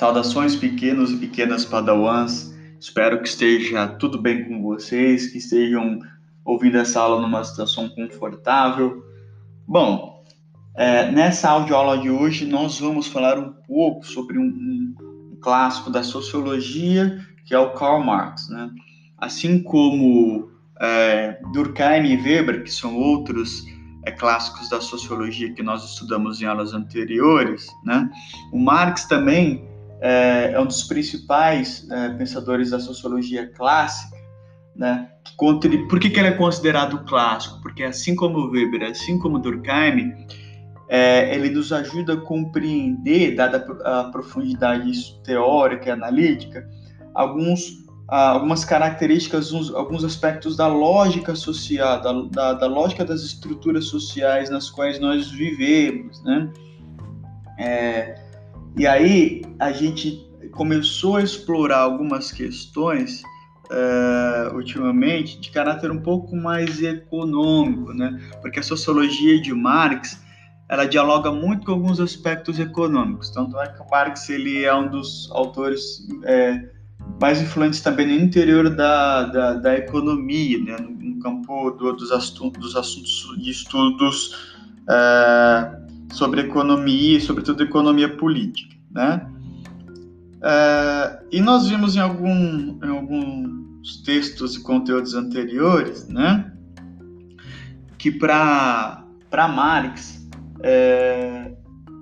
Saudações pequenos e pequenas padawans. Espero que esteja tudo bem com vocês, que estejam ouvindo essa aula numa situação confortável. Bom, é, nessa audioaula de hoje nós vamos falar um pouco sobre um, um clássico da sociologia que é o Karl Marx, né? Assim como é, Durkheim e Weber, que são outros é, clássicos da sociologia que nós estudamos em aulas anteriores, né? O Marx também é, é um dos principais é, pensadores da sociologia clássica, né? Por que, que ele é considerado clássico? Porque assim como Weber, assim como Durkheim, é, ele nos ajuda a compreender, dada a profundidade teórica e analítica, alguns algumas características, uns, alguns aspectos da lógica social, da, da, da, lógica das estruturas sociais nas quais nós vivemos, né? É, e aí a gente começou a explorar algumas questões uh, ultimamente de caráter um pouco mais econômico, né? Porque a sociologia de Marx ela dialoga muito com alguns aspectos econômicos. Tanto é que o Marx ele é um dos autores é, mais influentes também no interior da, da, da economia, né? no, no campo do, dos, assuntos, dos assuntos de estudos uh, sobre economia, sobretudo economia política, né? Uh, e nós vimos em, algum, em alguns textos e conteúdos anteriores, né, que para Marx é,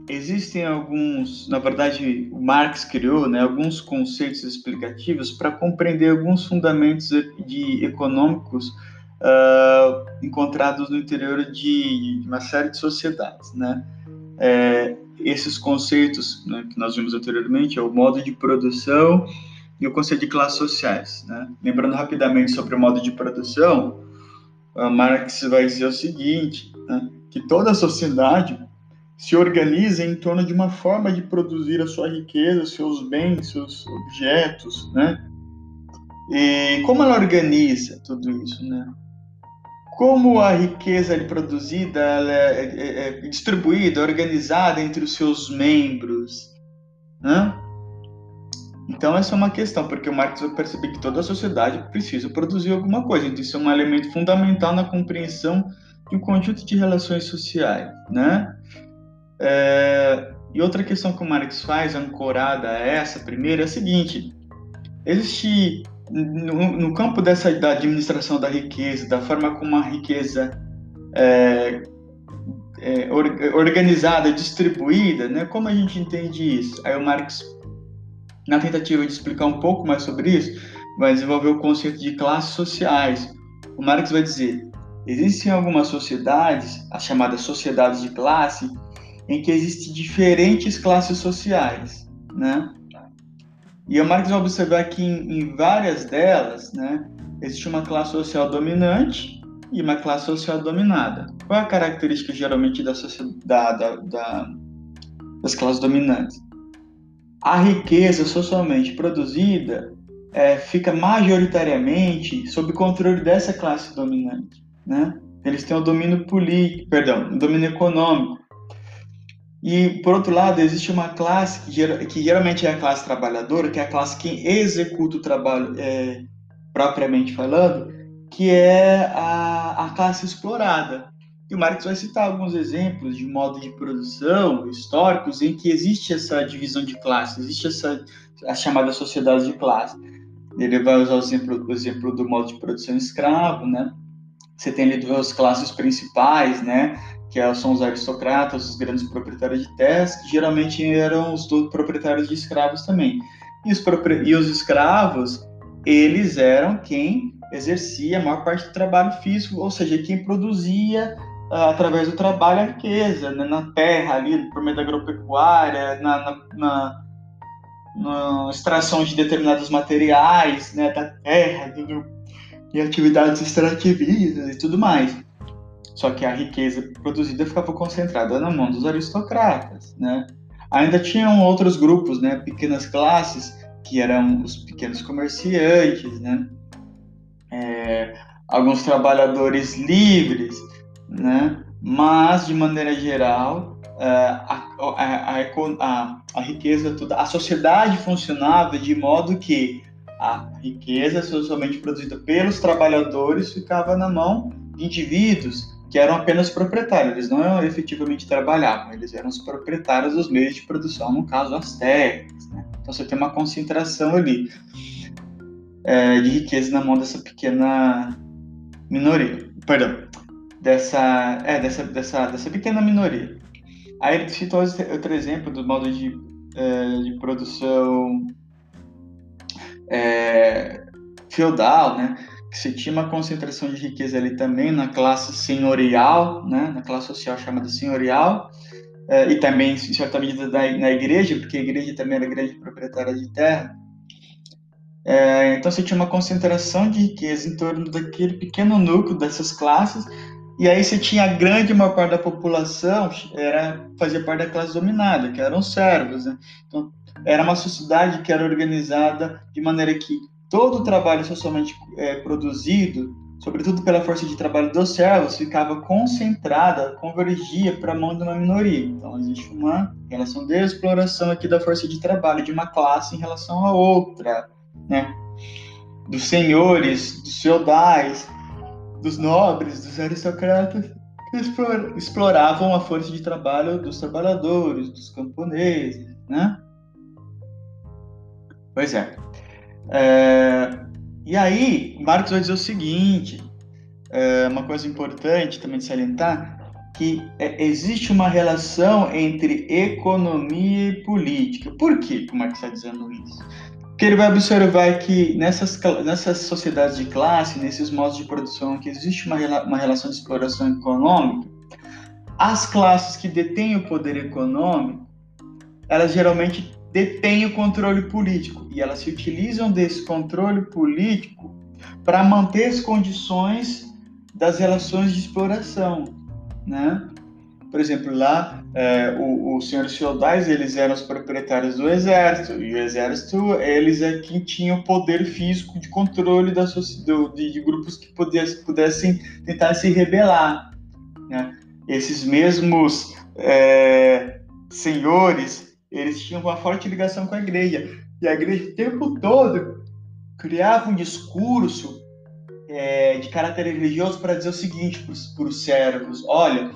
existem alguns, na verdade, o Marx criou, né, alguns conceitos explicativos para compreender alguns fundamentos de econômicos uh, encontrados no interior de, de uma série de sociedades, né? É, esses conceitos né, que nós vimos anteriormente, é o modo de produção e o conceito de classes sociais. Né? Lembrando rapidamente sobre o modo de produção, Marx vai dizer o seguinte, né, que toda a sociedade se organiza em torno de uma forma de produzir a sua riqueza, seus bens, seus objetos, né? E como ela organiza tudo isso, né? Como a riqueza é produzida, é, é, é, distribuída, organizada entre os seus membros. Né? Então, essa é uma questão, porque o Marx vai perceber que toda a sociedade precisa produzir alguma coisa. Então, isso é um elemento fundamental na compreensão de um conjunto de relações sociais. Né? É, e outra questão que o Marx faz, ancorada a essa primeira, é a seguinte: existe no, no, campo dessa da administração da riqueza, da forma como a riqueza é, é organizada, distribuída, né? Como a gente entende isso? Aí o Marx, na tentativa de explicar um pouco mais sobre isso, vai desenvolver o conceito de classes sociais. O Marx vai dizer: existem algumas sociedades, as chamadas sociedades de classe, em que existem diferentes classes sociais, né? E o Marx vai observar que em, em, várias delas, né, existe uma classe social dominante e uma classe social dominada. Qual é a característica geralmente da, da, da, da das classes dominantes? A riqueza socialmente produzida é, fica majoritariamente sob controle dessa classe dominante, né? Eles têm o domínio político, perdão, o domínio econômico. E, por outro lado, existe uma classe que, que, geralmente é a classe trabalhadora, que é a classe que executa o trabalho é, propriamente falando, que é a, a classe explorada. E o Marx vai citar alguns exemplos de modo de produção históricos em que existe essa divisão de classe, existe essa a chamada sociedade de classe. Ele vai usar o exemplo, o exemplo do modo de produção escravo, né? Você tem ali duas classes principais, né? Que são os aristocratas, os grandes proprietários de terras, que geralmente eram os proprietários de escravos também. E os, e os escravos, eles eram quem exercia a maior parte do trabalho físico, ou seja, quem produzia uh, através do trabalho a riqueza, né, na terra ali, por meio da agropecuária, na, na, na, na extração de determinados materiais né, da terra, e atividades extrativistas e tudo mais. Só que a riqueza produzida ficava concentrada na mão dos aristocratas, né? Ainda tinham outros grupos, né, pequenas classes, que eram os pequenos comerciantes, né? É, alguns trabalhadores livres, né? Mas de maneira geral, a, a, a, a, riqueza toda, a sociedade funcionava de modo que a riqueza socialmente produzida pelos trabalhadores ficava na mão de indivíduos que eram apenas proprietários, eles não efetivamente trabalhavam, eles eram os proprietários dos meios de produção, no caso as terras. Né? Então você tem uma concentração ali é, de riqueza na mão dessa pequena minoria, perdão, dessa, é, dessa, dessa, dessa pequena minoria. Aí ele citou outro exemplo do modo de, é, de produção é, feudal, né? Se tinha uma concentração de riqueza ali também na classe senhorial, né? Na classe social chamada senhorial, é, e também, em certa medida, da, na igreja, porque a igreja também era grande proprietária de terra. É, então, você tinha uma concentração de riqueza em torno daquele pequeno núcleo dessas classes, e aí você tinha a grande maior parte da população era fazia parte da classe dominada, que eram os servos. Né? Então, era uma sociedade que era organizada de maneira que todo o trabalho socialmente é, produzido, sobretudo pela força de trabalho dos servos, ficava concentrada, convergia para a mão de uma minoria. Então existe uma relação de exploração aqui da força de trabalho de uma classe em relação a outra, né? Dos senhores, dos feudais, dos nobres, dos aristocratas que exploravam a força de trabalho dos trabalhadores, dos camponeses, né? Pois é. É. E aí, Marcos vai dizer o seguinte: é uma coisa importante também de salientar, que é, existe uma relação entre economia e política. Por que o Marx está dizendo isso? Porque ele vai observar que nessas, nessas sociedades de classe, nesses modos de produção, que existe uma, uma relação de exploração econômica, as classes que detêm o poder econômico, elas geralmente detêm o controle político e elas se utilizam desse controle político para manter as condições das relações de exploração, né? Por exemplo, lá é, os senhores feudais eles eram os proprietários do exército e o exército eles é quem tinha o poder físico de controle da do, de, de, grupos que pudessem, pudessem tentar se rebelar. Né? Esses mesmos é, senhores eles tinham uma forte ligação com a igreja. E a igreja o tempo todo criava um discurso é, de caráter religioso para dizer o seguinte para os servos: olha,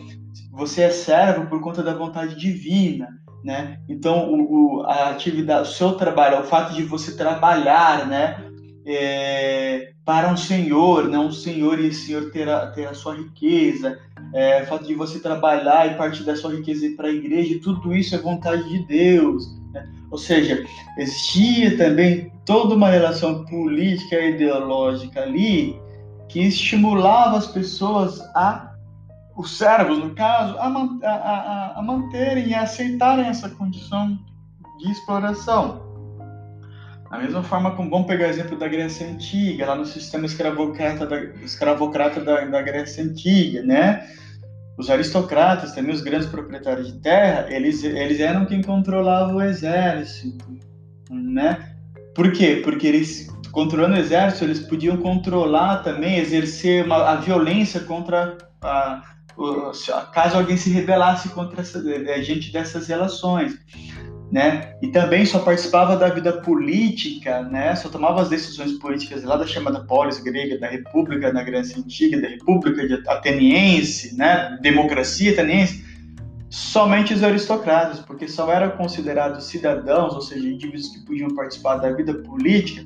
você é servo por conta da vontade divina. Né? Então, o, o, a atividade, o seu trabalho, o fato de você trabalhar, né, é, para um senhor, né, um senhor e esse senhor ter a, ter a sua riqueza, é, o fato de você trabalhar e partir da sua riqueza para a igreja, tudo isso é vontade de Deus. Né? Ou seja, existia também toda uma relação política e ideológica ali que estimulava as pessoas a, os servos, no caso, a, a, a, a manterem e aceitarem essa condição de exploração. Da mesma forma como vamos pegar o exemplo da Grécia Antiga, lá no sistema escravocrata da, escravocrata da, da Grécia Antiga, né? Os aristocratas, também os grandes proprietários de terra, eles, eles eram quem controlava o exército, né? Por quê? Porque eles, controlando o exército, eles podiam controlar também, exercer uma, a violência contra a, caso alguém se rebelasse contra essa, a gente dessas relações né? E também só participava da vida política, né? Só tomava as decisões políticas lá da chamada polis grega, da República da Grécia Antiga, da República Ateniense, né? Democracia ateniense, somente os aristocratas, porque só eram considerados cidadãos, ou seja, indivíduos que podiam participar da vida política,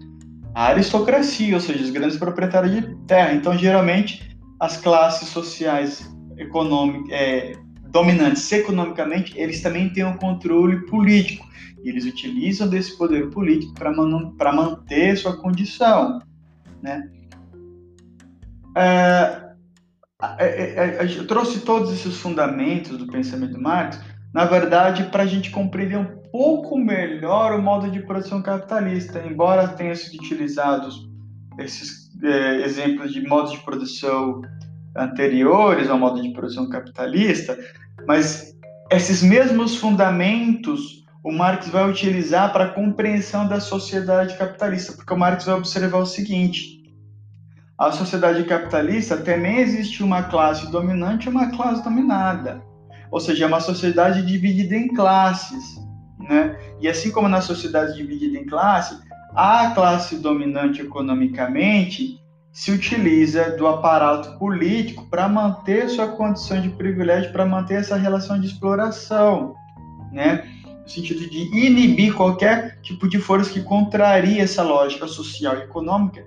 a aristocracia, ou seja, os grandes proprietários de terra. Então, geralmente, as classes sociais econômicas, é, dominantes economicamente, eles também têm um controle político. Eles utilizam desse poder político para man manter sua condição. Né? É, é, é, eu trouxe todos esses fundamentos do pensamento de Marx, na verdade, para a gente compreender um pouco melhor o modo de produção capitalista, embora tenha sido utilizados esses é, exemplos de modos de produção anteriores ao modo de produção capitalista, mas esses mesmos fundamentos o Marx vai utilizar para a compreensão da sociedade capitalista, porque o Marx vai observar o seguinte: a sociedade capitalista também existe uma classe dominante e uma classe dominada. Ou seja, é uma sociedade dividida em classes, né? E assim como na sociedade dividida em classe, a classe dominante economicamente se utiliza do aparato político para manter sua condição de privilégio, para manter essa relação de exploração, né? No sentido de inibir qualquer tipo de força que contraria essa lógica social e econômica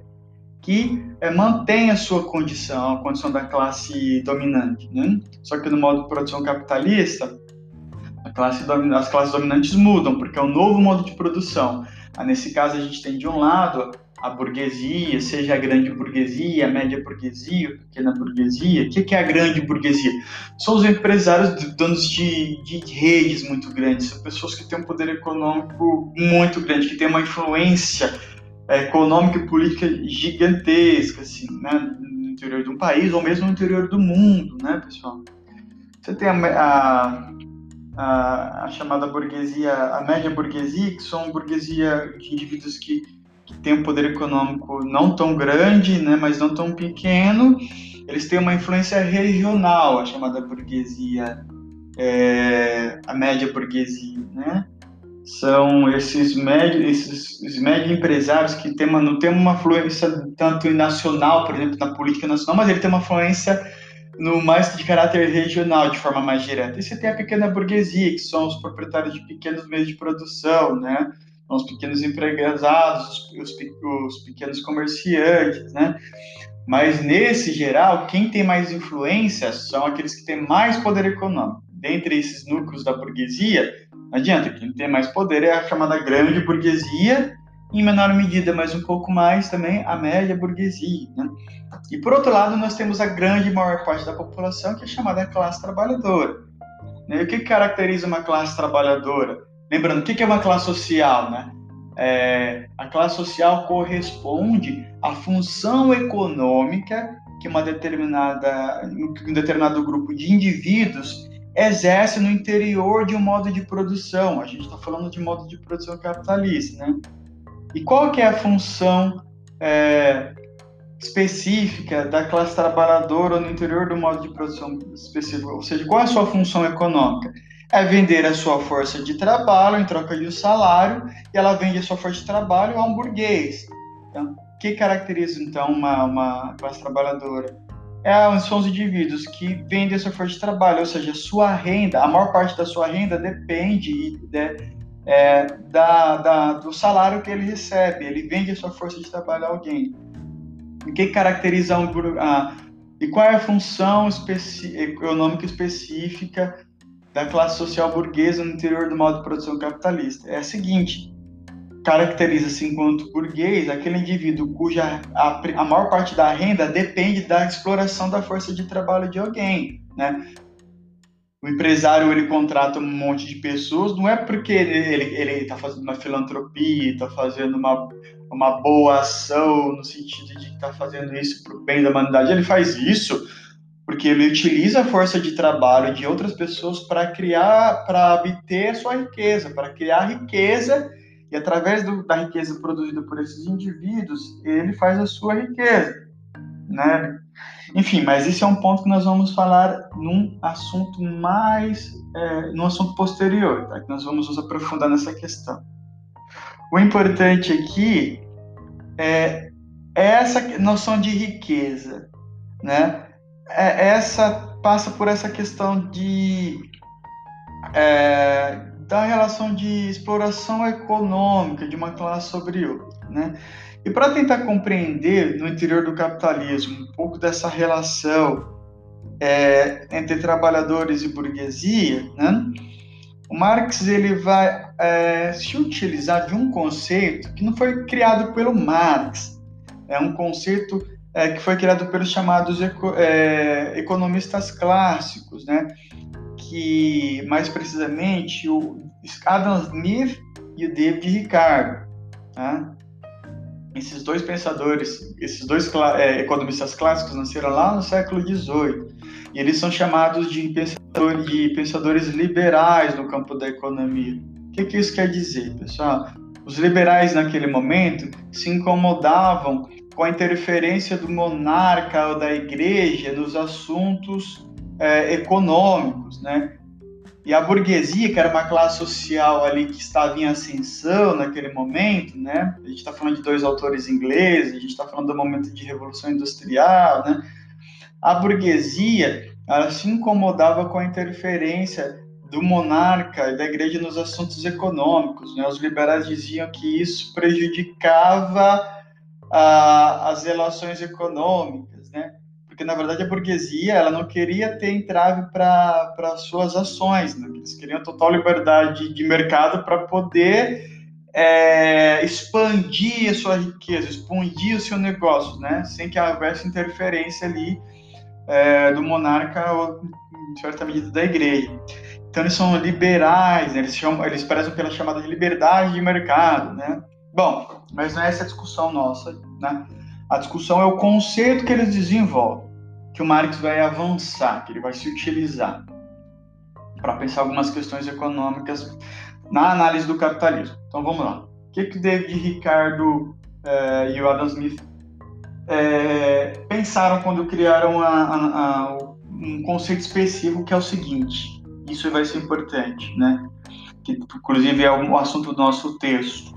que é, mantém a sua condição, a condição da classe dominante. Né? Só que no modo de produção capitalista, classe, as classes dominantes mudam, porque é um novo modo de produção. Nesse caso, a gente tem de um lado a burguesia, seja a grande burguesia, a média burguesia, a pequena burguesia. O que é a grande burguesia? São os empresários donos de, de redes muito grandes, são pessoas que têm um poder econômico muito grande, que têm uma influência é, econômica e política gigantesca, assim, né, no interior de um país ou mesmo no interior do mundo, né, pessoal? Você tem a, a, a, a chamada burguesia, a média burguesia, que são burguesia de indivíduos que, que têm um poder econômico não tão grande, né, mas não tão pequeno, eles têm uma influência regional, a chamada burguesia, é, a média burguesia, né? são esses médios, esses médios empresários que tem uma, não tem uma influência tanto nacional, por exemplo, na política nacional, mas ele tem uma influência no mais de caráter regional, de forma mais direta. E você tem a pequena burguesia, que são os proprietários de pequenos meios de produção, né? Os pequenos empregados, os, os pequenos comerciantes, né? Mas nesse geral, quem tem mais influência são aqueles que têm mais poder econômico. Dentre esses núcleos da burguesia, não adianta, quem tem mais poder é a chamada grande burguesia, em menor medida, mas um pouco mais também a média burguesia. Né? E por outro lado, nós temos a grande maior parte da população, que é chamada classe trabalhadora. Né? E o que caracteriza uma classe trabalhadora? Lembrando, o que é uma classe social? Né? É, a classe social corresponde à função econômica que uma determinada, um determinado grupo de indivíduos exerce no interior de um modo de produção. A gente está falando de modo de produção capitalista, né? E qual que é a função é, específica da classe trabalhadora no interior do modo de produção específico? Ou seja, qual é a sua função econômica? É vender a sua força de trabalho em troca de um salário, e ela vende a sua força de trabalho a um burguês. Então, que caracteriza, então, uma, uma classe trabalhadora? é, são os indivíduos que vendem a sua força de trabalho, ou seja, sua renda, a maior parte da sua renda depende de, é, da, da, do salário que ele recebe. Ele vende a sua força de trabalho a alguém. O que caracteriza um ah, e qual é a função especi, econômica específica da classe social burguesa no interior do modo de produção capitalista? É a seguinte: caracteriza-se enquanto burguês aquele indivíduo cuja a, a, maior parte da renda depende da exploração da força de trabalho de alguém, né? O empresário ele contrata um monte de pessoas, não é porque ele está fazendo uma filantropia, está fazendo uma, uma boa ação no sentido de estar tá fazendo isso para o bem da humanidade. Ele faz isso porque ele utiliza a força de trabalho de outras pessoas para criar, para obter sua riqueza, para criar riqueza e através do, da riqueza produzida por esses indivíduos, ele faz a sua riqueza, né? Enfim, mas esse é um ponto que nós vamos falar num assunto mais, é, num assunto posterior, tá? Que nós vamos nos aprofundar nessa questão. O importante aqui é essa noção de riqueza, né? É, essa passa por essa questão de é, da relação de exploração econômica de uma classe sobre outra, né? E para tentar compreender no interior do capitalismo um pouco dessa relação é, entre trabalhadores e burguesia, né? O Marx ele vai é, se utilizar de um conceito que não foi criado pelo Marx, é um conceito é, que foi criado pelos chamados eco, é, economistas clássicos, né? que, mais precisamente, o Adam Smith e o David Ricardo. Tá? Esses dois pensadores, esses dois é, economistas clássicos nasceram lá no século XVIII e eles são chamados de de pensadores liberais no campo da economia. O que, que isso quer dizer, pessoal? Os liberais naquele momento se incomodavam com a interferência do monarca ou da igreja nos assuntos é, econômicos, né? E a burguesia, que era uma classe social ali que estava em ascensão naquele momento, né? A gente está falando de dois autores ingleses, a gente está falando do momento de revolução industrial, né? A burguesia, ela se incomodava com a interferência do monarca e da igreja nos assuntos econômicos. Né? Os liberais diziam que isso prejudicava a, as relações econômicas, né? porque na verdade a burguesia ela não queria ter entrave para suas ações, né? eles queriam total liberdade de mercado para poder é, expandir a sua riqueza, expandir o seu negócio, né? sem que houvesse interferência ali é, do monarca ou, em certa medida, da igreja. Então eles são liberais, né? eles, chamam, eles prezam pela chamada de liberdade de mercado, né? Bom, mas não é essa a discussão nossa, né? A discussão é o conceito que eles desenvolvem, que o Marx vai avançar, que ele vai se utilizar para pensar algumas questões econômicas na análise do capitalismo. Então vamos lá. O que que David Ricardo eh, e o Adam Smith eh, pensaram quando criaram a, a, a, um conceito específico que é o seguinte: isso vai ser importante, né? Que, inclusive é um assunto do nosso texto,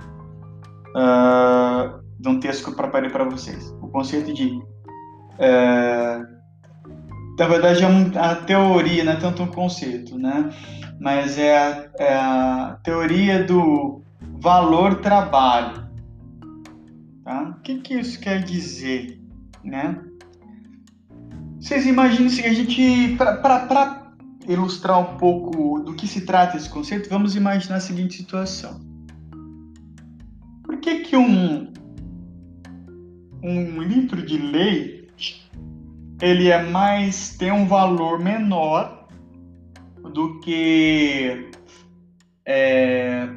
uh, de um texto que eu preparei para vocês. O conceito de, uh, na verdade é um, a teoria, não é tanto um conceito, né? Mas é a, é a teoria do valor trabalho. Tá? O que, que isso quer dizer, né? Vocês imaginam se a gente, para ilustrar um pouco do que se trata esse conceito, vamos imaginar a seguinte situação. Por que que um, um litro de leite ele é mais tem um valor menor do que é,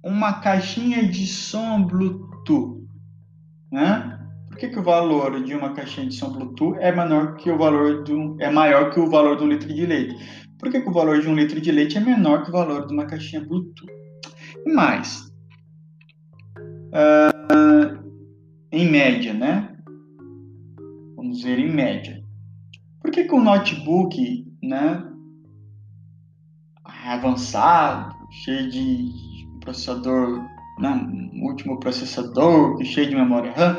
uma caixinha de som Bluetooth, né? Por que, que o valor de uma caixinha de som Bluetooth é menor que o valor do é maior que o valor de um litro de leite? Por que, que o valor de um litro de leite é menor que o valor de uma caixinha Bluetooth? E mais, uh, em média, né? Vamos ver em média. Por que, que um notebook, né, avançado, cheio de processador, né, último processador, cheio de memória RAM,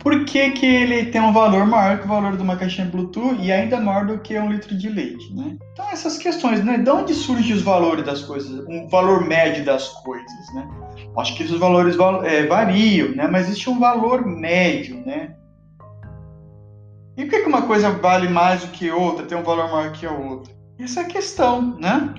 por que, que ele tem um valor maior que o valor de uma caixinha Bluetooth e ainda maior do que um litro de leite, né? Então essas questões, né? De onde surgem os valores das coisas, um valor médio das coisas, né? Acho que esses valores é, variam, né? Mas existe um valor médio, né? E por que, uma coisa vale mais do que outra, tem um valor maior que a outra? Essa é a questão, né?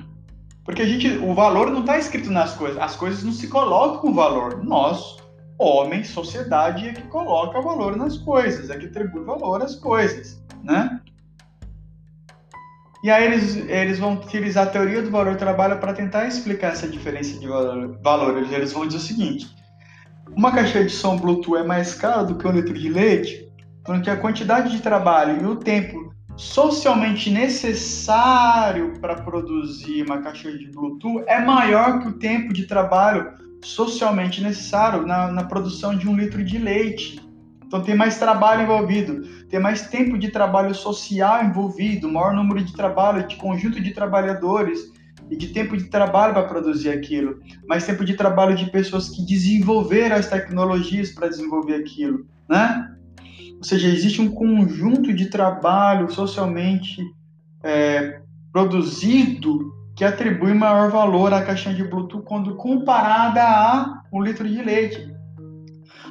Porque a gente, o valor não está escrito nas coisas, as coisas não se colocam com valor. Nós homem, sociedade é que coloca valor nas coisas, é que atribui valor às coisas, né? E aí eles, eles vão utilizar a teoria do valor trabalho para tentar explicar essa diferença de valor, valores. Eles vão dizer o seguinte: uma caixa de som Bluetooth é mais cara do que um litro de leite, porque a quantidade de trabalho e o tempo socialmente necessário para produzir uma caixa de Bluetooth é maior que o tempo de trabalho socialmente necessário na, na produção de um litro de leite. Então tem mais trabalho envolvido, tem mais tempo de trabalho social envolvido, maior número de trabalho, de conjunto de trabalhadores e de tempo de trabalho para produzir aquilo, mais tempo de trabalho de pessoas que desenvolveram as tecnologias para desenvolver aquilo, né? Ou seja, existe um conjunto de trabalho socialmente é, produzido que atribui maior valor à caixinha de Bluetooth quando comparada a um litro de leite.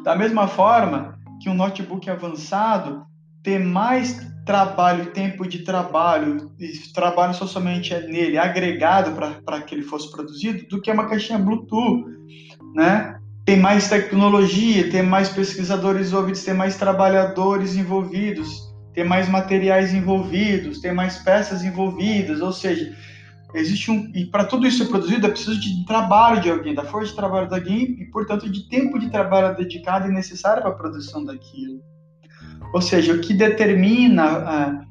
Da mesma forma que um notebook avançado tem mais trabalho, tempo de trabalho, e trabalho socialmente nele agregado para que ele fosse produzido do que uma caixinha Bluetooth, né? Tem mais tecnologia, tem mais pesquisadores envolvidos, tem mais trabalhadores envolvidos, tem mais materiais envolvidos, tem mais peças envolvidas, ou seja, existe um e para tudo isso ser produzido é preciso de trabalho de alguém, da força de trabalho de alguém e portanto de tempo de trabalho dedicado e necessário para a produção daquilo. Ou seja, o que determina a,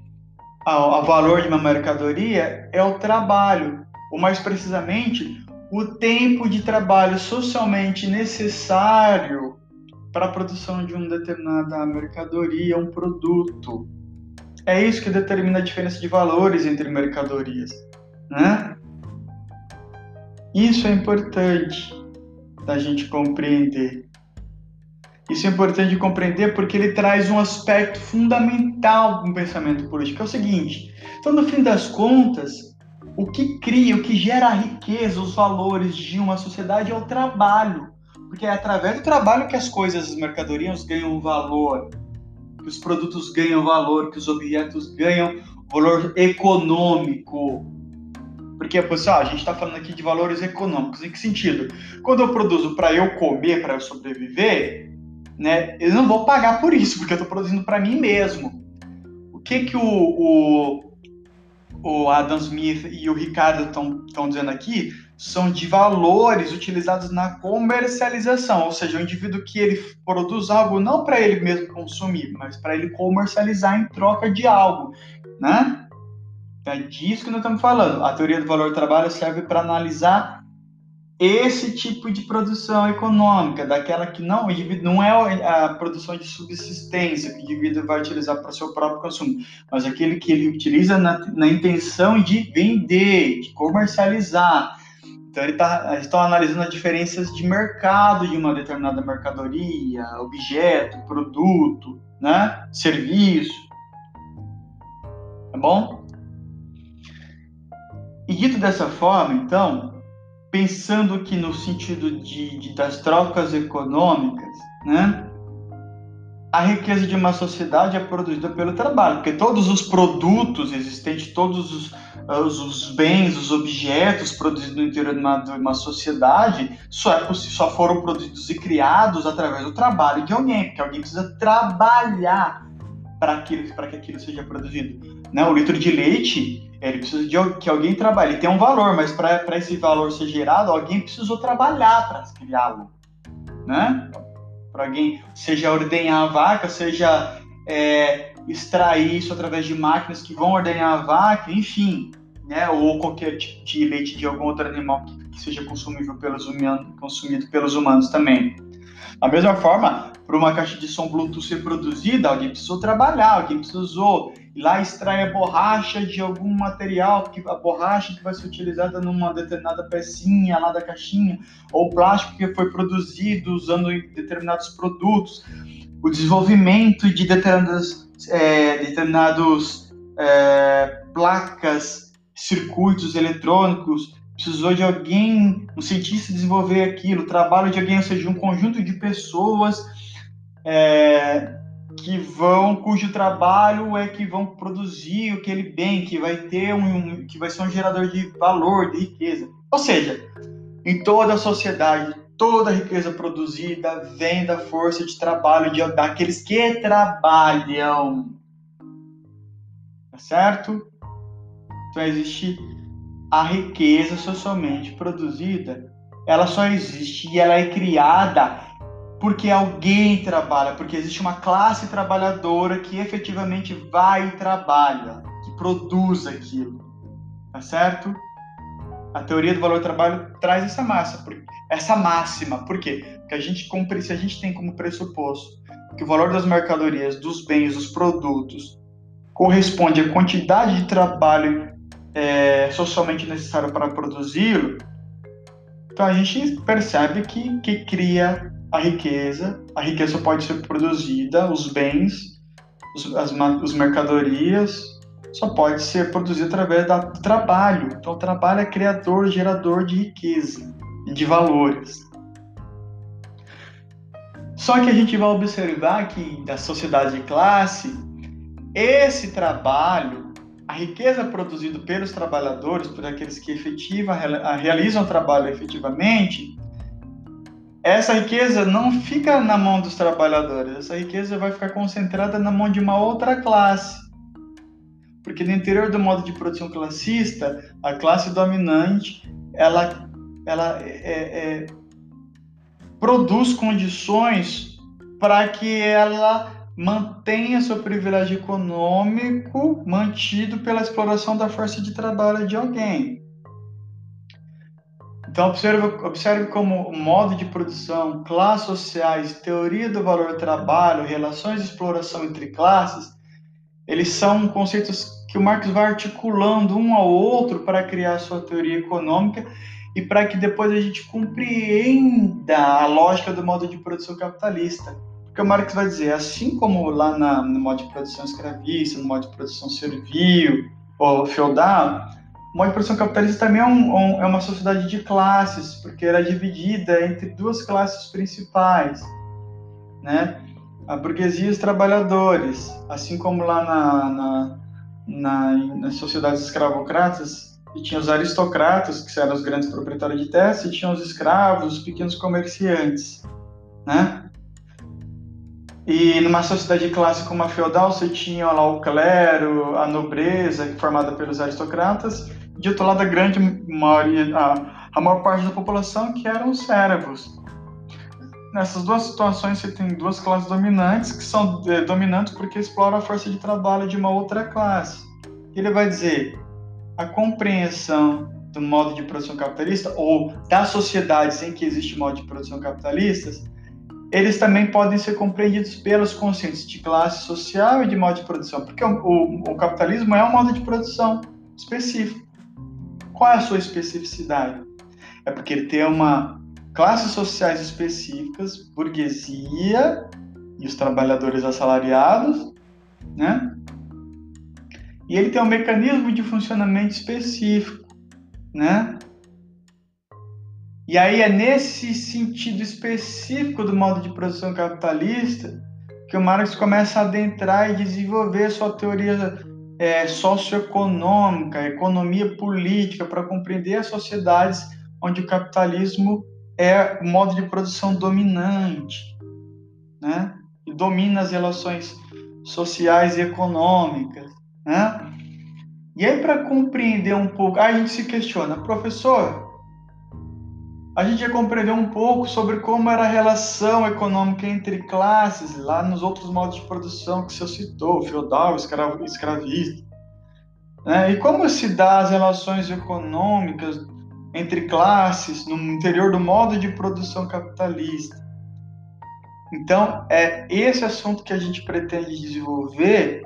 a, a valor de uma mercadoria é o trabalho, ou mais precisamente o tempo de trabalho socialmente necessário para a produção de uma determinada mercadoria, um produto. É isso que determina a diferença de valores entre mercadorias né? Isso é importante da gente compreender. Isso é importante compreender porque ele traz um aspecto fundamental do pensamento político, é o seguinte: então, no fim das contas, o que cria, o que gera a riqueza, os valores de uma sociedade é o trabalho. Porque é através do trabalho que as coisas, as mercadorias ganham valor, que os produtos ganham valor, que os objetos ganham valor econômico. Porque, pessoal, a gente está falando aqui de valores econômicos. Em que sentido? Quando eu produzo para eu comer, para eu sobreviver, né, eu não vou pagar por isso, porque eu estou produzindo para mim mesmo. O que que o, o, o Adam Smith e o Ricardo estão dizendo aqui são de valores utilizados na comercialização, ou seja, o indivíduo que ele produz algo não para ele mesmo consumir, mas para ele comercializar em troca de algo, né? É disso que nós estamos falando. A teoria do valor do trabalho serve para analisar esse tipo de produção econômica, daquela que não, o indivíduo não é a produção de subsistência que o indivíduo vai utilizar para o seu próprio consumo, mas aquele que ele utiliza na, na intenção de vender, de comercializar. Então, ele tá, estão analisando as diferenças de mercado de uma determinada mercadoria, objeto, produto, né? serviço. Tá bom? E dito dessa forma, então, pensando que no sentido de, de, das trocas econômicas, né? A riqueza de uma sociedade é produzida pelo trabalho, porque todos os produtos existentes, todos os, os, os bens, os objetos produzidos no interior de uma, de uma sociedade só, é só foram produzidos e criados através do trabalho de alguém, porque alguém precisa trabalhar para que aquilo seja produzido. Né? O litro de leite ele precisa de que alguém trabalhe. Tem um valor, mas para esse valor ser gerado, alguém precisou trabalhar para criá-lo, né? Para alguém, seja ordenhar a vaca, seja é, extrair isso através de máquinas que vão ordenhar a vaca, enfim, né? Ou qualquer tipo de leite de algum outro animal que, que seja consumível pelos humanos, consumido pelos humanos também. Da mesma forma, para uma caixa de som Bluetooth ser produzida, alguém precisou trabalhar, alguém precisou ir lá extrair a borracha de algum material, porque a borracha que vai ser utilizada numa determinada pecinha lá da caixinha, ou plástico que foi produzido usando determinados produtos, o desenvolvimento de determinadas, é, determinados é, placas, circuitos eletrônicos, precisou de alguém, um cientista desenvolver aquilo, trabalho de alguém, ou seja, um conjunto de pessoas é, que vão, cujo trabalho é que vão produzir aquele bem, que vai ter um, que vai ser um gerador de valor, de riqueza. Ou seja, em toda a sociedade, toda a riqueza produzida vem da força de trabalho de, daqueles que trabalham. Tá certo? Então existe a riqueza socialmente produzida, ela só existe e ela é criada porque alguém trabalha, porque existe uma classe trabalhadora que efetivamente vai e trabalha, que produz aquilo. Tá certo? A teoria do valor do trabalho traz essa massa, essa máxima. Por quê? Porque a gente, se a gente tem como pressuposto que o valor das mercadorias, dos bens, dos produtos corresponde à quantidade de trabalho é, socialmente necessário para produzi-lo, então a gente percebe que, que cria a riqueza, a riqueza pode ser produzida, os bens, os, as, as mercadorias, só pode ser produzida através do trabalho. Então o trabalho é criador, gerador de riqueza e de valores. Só que a gente vai observar que da sociedade de classe, esse trabalho a riqueza produzida pelos trabalhadores, por aqueles que efetiva, realizam o trabalho efetivamente, essa riqueza não fica na mão dos trabalhadores, essa riqueza vai ficar concentrada na mão de uma outra classe. Porque no interior do modo de produção classista, a classe dominante, ela, ela é, é, produz condições para que ela mantenha seu privilégio econômico mantido pela exploração da força de trabalho de alguém. Então, observe, observe como modo de produção, classes sociais, teoria do valor do trabalho, relações de exploração entre classes, eles são conceitos que o Marx vai articulando um ao outro para criar sua teoria econômica e para que depois a gente compreenda a lógica do modo de produção capitalista. Porque o Marx vai dizer, assim como lá na, no modo de produção escravista, no modo de produção servil ou feudal, o modo de produção capitalista também é, um, um, é uma sociedade de classes, porque era dividida entre duas classes principais, né? A burguesia e os trabalhadores, assim como lá na, na, na nas sociedades escravocratas, e tinha os aristocratas, que eram os grandes proprietários de terras, e tinha os escravos, os pequenos comerciantes, né? E numa sociedade clássica como a feudal, você tinha lá o clero, a nobreza, formada pelos aristocratas, e de outro lado a grande maioria, a, a maior parte da população, que eram os servos. Nessas duas situações, você tem duas classes dominantes, que são é, dominantes porque exploram a força de trabalho de uma outra classe. Ele vai dizer, a compreensão do modo de produção capitalista ou das sociedades em que existe modo de produção capitalistas, eles também podem ser compreendidos pelos conceitos de classe social e de modo de produção, porque o, o, o capitalismo é um modo de produção específico. Qual é a sua especificidade? É porque ele tem uma classes sociais específicas, burguesia e os trabalhadores assalariados, né? E ele tem um mecanismo de funcionamento específico, né? E aí é nesse sentido específico do modo de produção capitalista que o Marx começa a adentrar e desenvolver sua teoria é, socioeconômica, economia política, para compreender as sociedades onde o capitalismo é o modo de produção dominante, né? E domina as relações sociais e econômicas. Né? E aí, para compreender um pouco, aí a gente se questiona, professor, a gente já compreendeu um pouco sobre como era a relação econômica entre classes lá nos outros modos de produção que você citou, feudal, escravo, escravista. Né? E como se dá as relações econômicas entre classes no interior do modo de produção capitalista. Então, é esse assunto que a gente pretende desenvolver,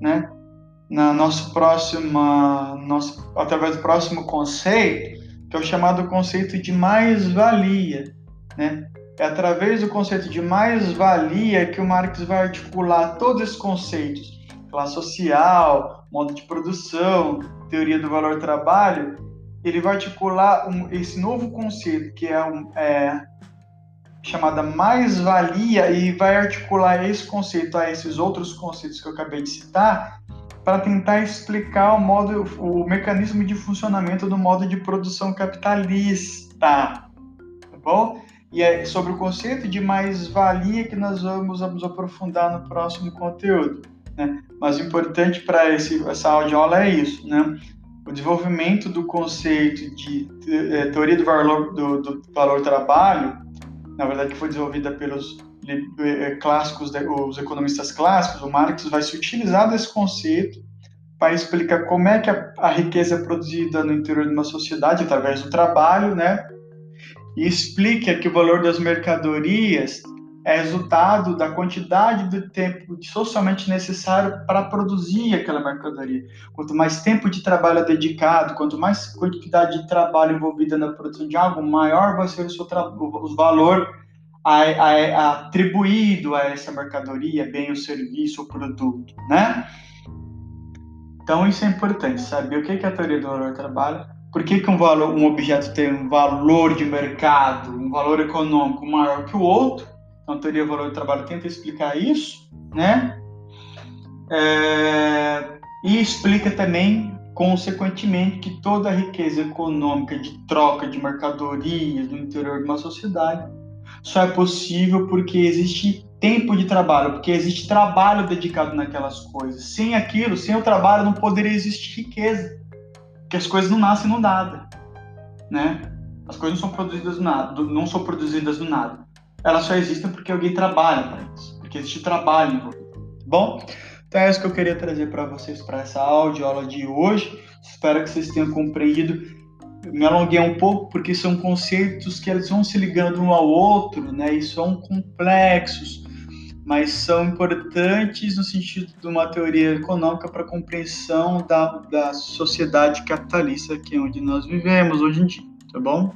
né, na nosso próxima, nosso, através do próximo conceito, que é o chamado conceito de mais-valia, né? É através do conceito de mais-valia que o Marx vai articular todos esses conceitos, classe social, modo de produção, teoria do valor-trabalho, ele vai articular um, esse novo conceito que é, um, é chamada mais-valia e vai articular esse conceito a esses outros conceitos que eu acabei de citar para tentar explicar o modo, o mecanismo de funcionamento do modo de produção capitalista, tá bom? E é sobre o conceito de mais-valia que nós vamos nos aprofundar no próximo conteúdo. Né? Mas o importante para essa audiola é isso, né? O desenvolvimento do conceito de é, teoria do valor do, do valor trabalho, na verdade que foi desenvolvida pelos clássicos, os economistas clássicos, o Marx vai se utilizar desse conceito para explicar como é que a, a, riqueza é produzida no interior de uma sociedade através do trabalho, né? E explica que o valor das mercadorias é resultado da quantidade de tempo socialmente necessário para produzir aquela mercadoria. Quanto mais tempo de trabalho é dedicado, quanto mais quantidade de trabalho envolvida na produção de algo, maior vai ser o seu o valor atribuído a essa mercadoria, bem o serviço, o produto, né? Então isso é importante, saber o que é a teoria do valor do trabalho, por que, que um, valor, um objeto tem um valor de mercado, um valor econômico maior que o outro. Então a teoria do valor do trabalho tenta explicar isso, né? É, e explica também, consequentemente, que toda a riqueza econômica de troca de mercadorias no interior de uma sociedade só é possível porque existe tempo de trabalho, porque existe trabalho dedicado naquelas coisas. Sem aquilo, sem o trabalho, não poderia existir riqueza, porque as coisas não nascem no nada, né? As coisas não são produzidas do nada, não são produzidas do nada. Elas só existem porque alguém trabalha para isso, porque existe trabalho envolvido. Bom, então é isso que eu queria trazer para vocês para essa aula de hoje. Espero que vocês tenham compreendido me alonguei um pouco porque são conceitos que eles vão se ligando um ao outro, né? E são complexos, mas são importantes no sentido de uma teoria econômica para a compreensão da, da sociedade capitalista que é onde nós vivemos hoje em dia. tá bom?